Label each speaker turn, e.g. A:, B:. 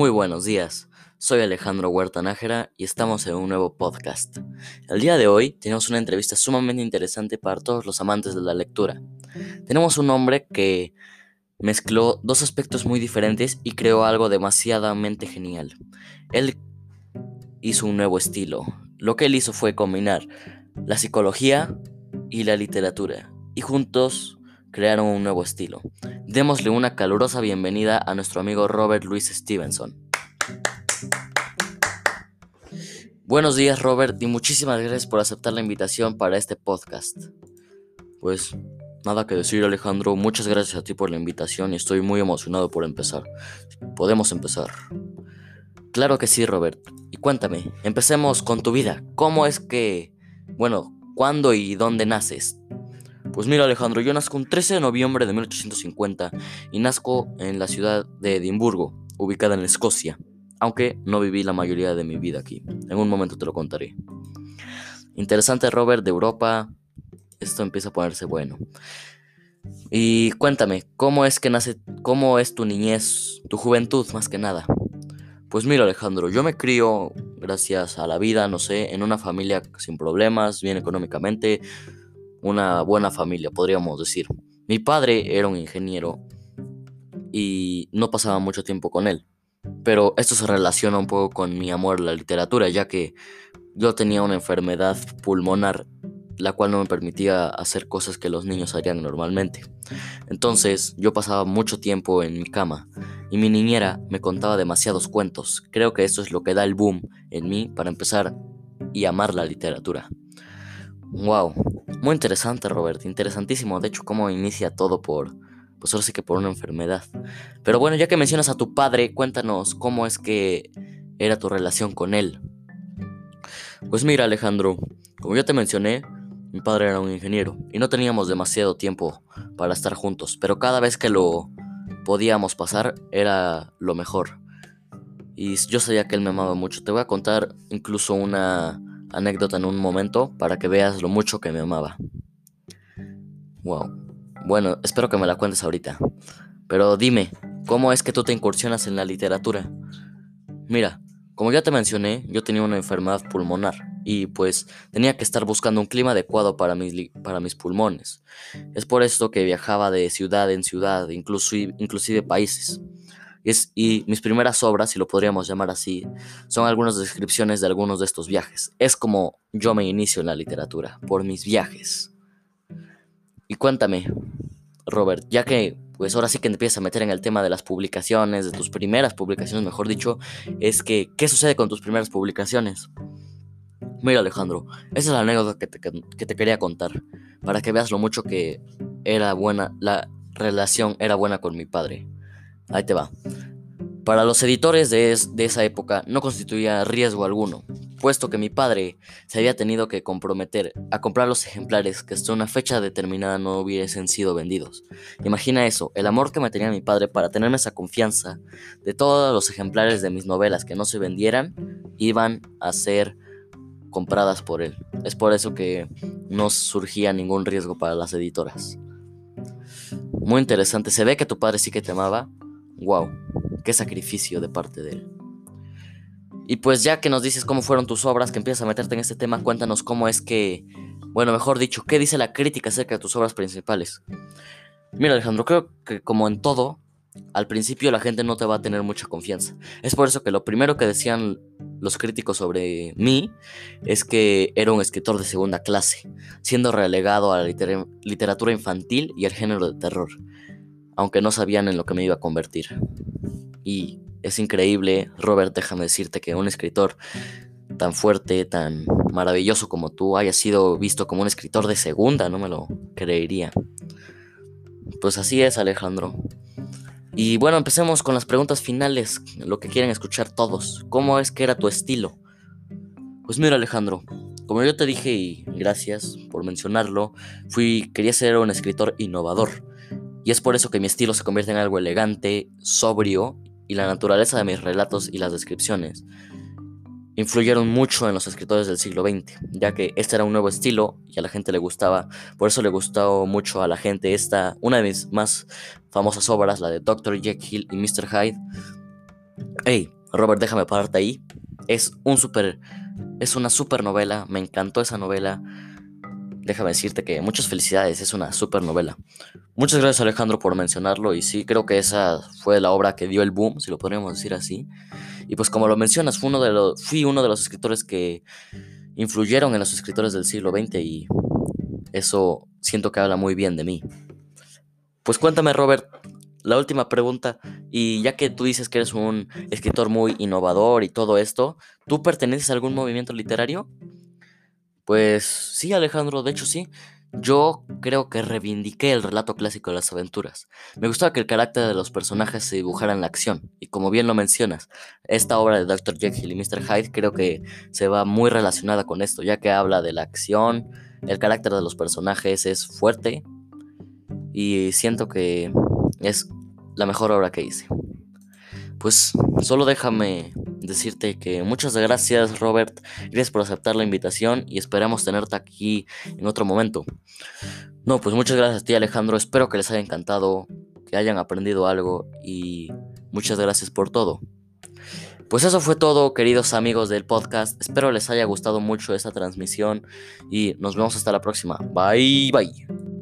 A: Muy buenos días, soy Alejandro Huerta Nájera y estamos en un nuevo podcast. El día de hoy tenemos una entrevista sumamente interesante para todos los amantes de la lectura. Tenemos un hombre que mezcló dos aspectos muy diferentes y creó algo demasiadamente genial. Él hizo un nuevo estilo. Lo que él hizo fue combinar la psicología y la literatura y juntos crearon un nuevo estilo. Démosle una calurosa bienvenida a nuestro amigo Robert Louis Stevenson. Buenos días Robert y muchísimas gracias por aceptar la invitación para este podcast. Pues nada que decir Alejandro, muchas gracias a ti por la invitación y estoy muy emocionado por empezar. Podemos empezar. Claro que sí Robert. Y cuéntame, empecemos con tu vida. ¿Cómo es que, bueno, cuándo y dónde naces? Pues mira Alejandro, yo nazco un 13 de noviembre de 1850 y nazco en la ciudad de Edimburgo, ubicada en Escocia, aunque no viví la mayoría de mi vida aquí. En un momento te lo contaré. Interesante Robert de Europa, esto empieza a ponerse bueno. Y cuéntame, ¿cómo es que nace, cómo es tu niñez, tu juventud más que nada? Pues mira Alejandro, yo me crío gracias a la vida, no sé, en una familia sin problemas, bien económicamente, una buena familia, podríamos decir. Mi padre era un ingeniero y no pasaba mucho tiempo con él. Pero esto se relaciona un poco con mi amor a la literatura, ya que yo tenía una enfermedad pulmonar, la cual no me permitía hacer cosas que los niños harían normalmente. Entonces yo pasaba mucho tiempo en mi cama y mi niñera me contaba demasiados cuentos. Creo que esto es lo que da el boom en mí para empezar y amar la literatura. Wow, muy interesante, Robert, interesantísimo. De hecho, cómo inicia todo por, pues ahora sí que por una enfermedad. Pero bueno, ya que mencionas a tu padre, cuéntanos cómo es que era tu relación con él. Pues mira, Alejandro, como ya te mencioné, mi padre era un ingeniero y no teníamos demasiado tiempo para estar juntos, pero cada vez que lo podíamos pasar era lo mejor. Y yo sabía que él me amaba mucho. Te voy a contar incluso una anécdota en un momento para que veas lo mucho que me amaba. Wow. Bueno, espero que me la cuentes ahorita. Pero dime, ¿cómo es que tú te incursionas en la literatura? Mira, como ya te mencioné, yo tenía una enfermedad pulmonar y pues tenía que estar buscando un clima adecuado para mis, para mis pulmones. Es por esto que viajaba de ciudad en ciudad, inclusive, inclusive países. Y, mis primeras obras, si lo podríamos llamar así, son algunas descripciones de algunos de estos viajes. Es como yo me inicio en la literatura, por mis viajes. Y cuéntame, Robert, ya que pues ahora sí que empiezas a meter en el tema de las publicaciones, de tus primeras publicaciones, mejor dicho, es que, ¿qué sucede con tus primeras publicaciones? Mira Alejandro, esa es la anécdota que te, que te quería contar, para que veas lo mucho que era buena, la relación era buena con mi padre. Ahí te va. Para los editores de, esa época no constituía riesgo alguno, puesto que mi padre se había tenido que comprometer a comprar los ejemplares que hasta una fecha determinada no hubiesen sido vendidos. Imagina eso, el amor que me tenía mi padre para tenerme esa confianza de todos los ejemplares de mis novelas que no se vendieran iban a ser compradas por él. Es por eso que no surgía ningún riesgo para las editoras. Muy interesante, se ve que tu padre sí que te amaba wow, qué sacrificio de parte de él. Y pues ya que nos dices cómo fueron tus obras, que empiezas a meterte en este tema, cuéntanos cómo es que, bueno, mejor dicho, qué dice la crítica acerca de tus obras principales. Mira Alejandro, creo que como en todo, al principio la gente no te va a tener mucha confianza. Es por eso que lo primero que decían los críticos sobre mí es que era un escritor de segunda clase, siendo relegado a la literatura infantil y al género de terror aunque no sabían en lo que me iba a convertir. Y es increíble, Robert, déjame decirte que un escritor tan fuerte, tan maravilloso como tú haya sido visto como un escritor de segunda, no me lo creería. Pues así es, Alejandro. Y bueno, empecemos con las preguntas finales, lo que quieren escuchar todos. ¿Cómo es que era tu estilo? Pues mira, Alejandro, como yo te dije y gracias por mencionarlo, fui quería ser un escritor innovador. Y es por eso que mi estilo se convierte en algo elegante, sobrio, y la naturaleza de mis relatos y las descripciones influyeron mucho en los escritores del siglo XX, ya que este era un nuevo estilo y a la gente le gustaba, por eso le gustó mucho a la gente esta, una de mis más famosas obras, la de Dr. Jekyll y Mr. Hyde, Hey, Robert, déjame pararte ahí. Es un super. Es una super novela. Me encantó esa novela. Déjame decirte que muchas felicidades. Es una super novela. Muchas gracias, Alejandro, por mencionarlo. Y sí, creo que esa fue la obra que dio el boom, si lo podríamos decir así. Y pues, como lo mencionas, fue uno de los, fui uno de los escritores que influyeron en los escritores del siglo XX. Y eso siento que habla muy bien de mí. Pues cuéntame, Robert, la última pregunta, y ya que tú dices que eres un escritor muy innovador y todo esto, ¿tú perteneces a algún movimiento literario? Pues sí, Alejandro, de hecho sí. Yo creo que reivindiqué el relato clásico de las aventuras. Me gustaba que el carácter de los personajes se dibujara en la acción, y como bien lo mencionas, esta obra de Dr. Jekyll y Mr. Hyde creo que se va muy relacionada con esto, ya que habla de la acción, el carácter de los personajes es fuerte, y siento que es la mejor obra que hice. Pues solo déjame decirte que muchas gracias Robert, gracias por aceptar la invitación y esperamos tenerte aquí en otro momento. No, pues muchas gracias a ti Alejandro, espero que les haya encantado, que hayan aprendido algo y muchas gracias por todo. Pues eso fue todo, queridos amigos del podcast. Espero les haya gustado mucho esta transmisión y nos vemos hasta la próxima. Bye bye.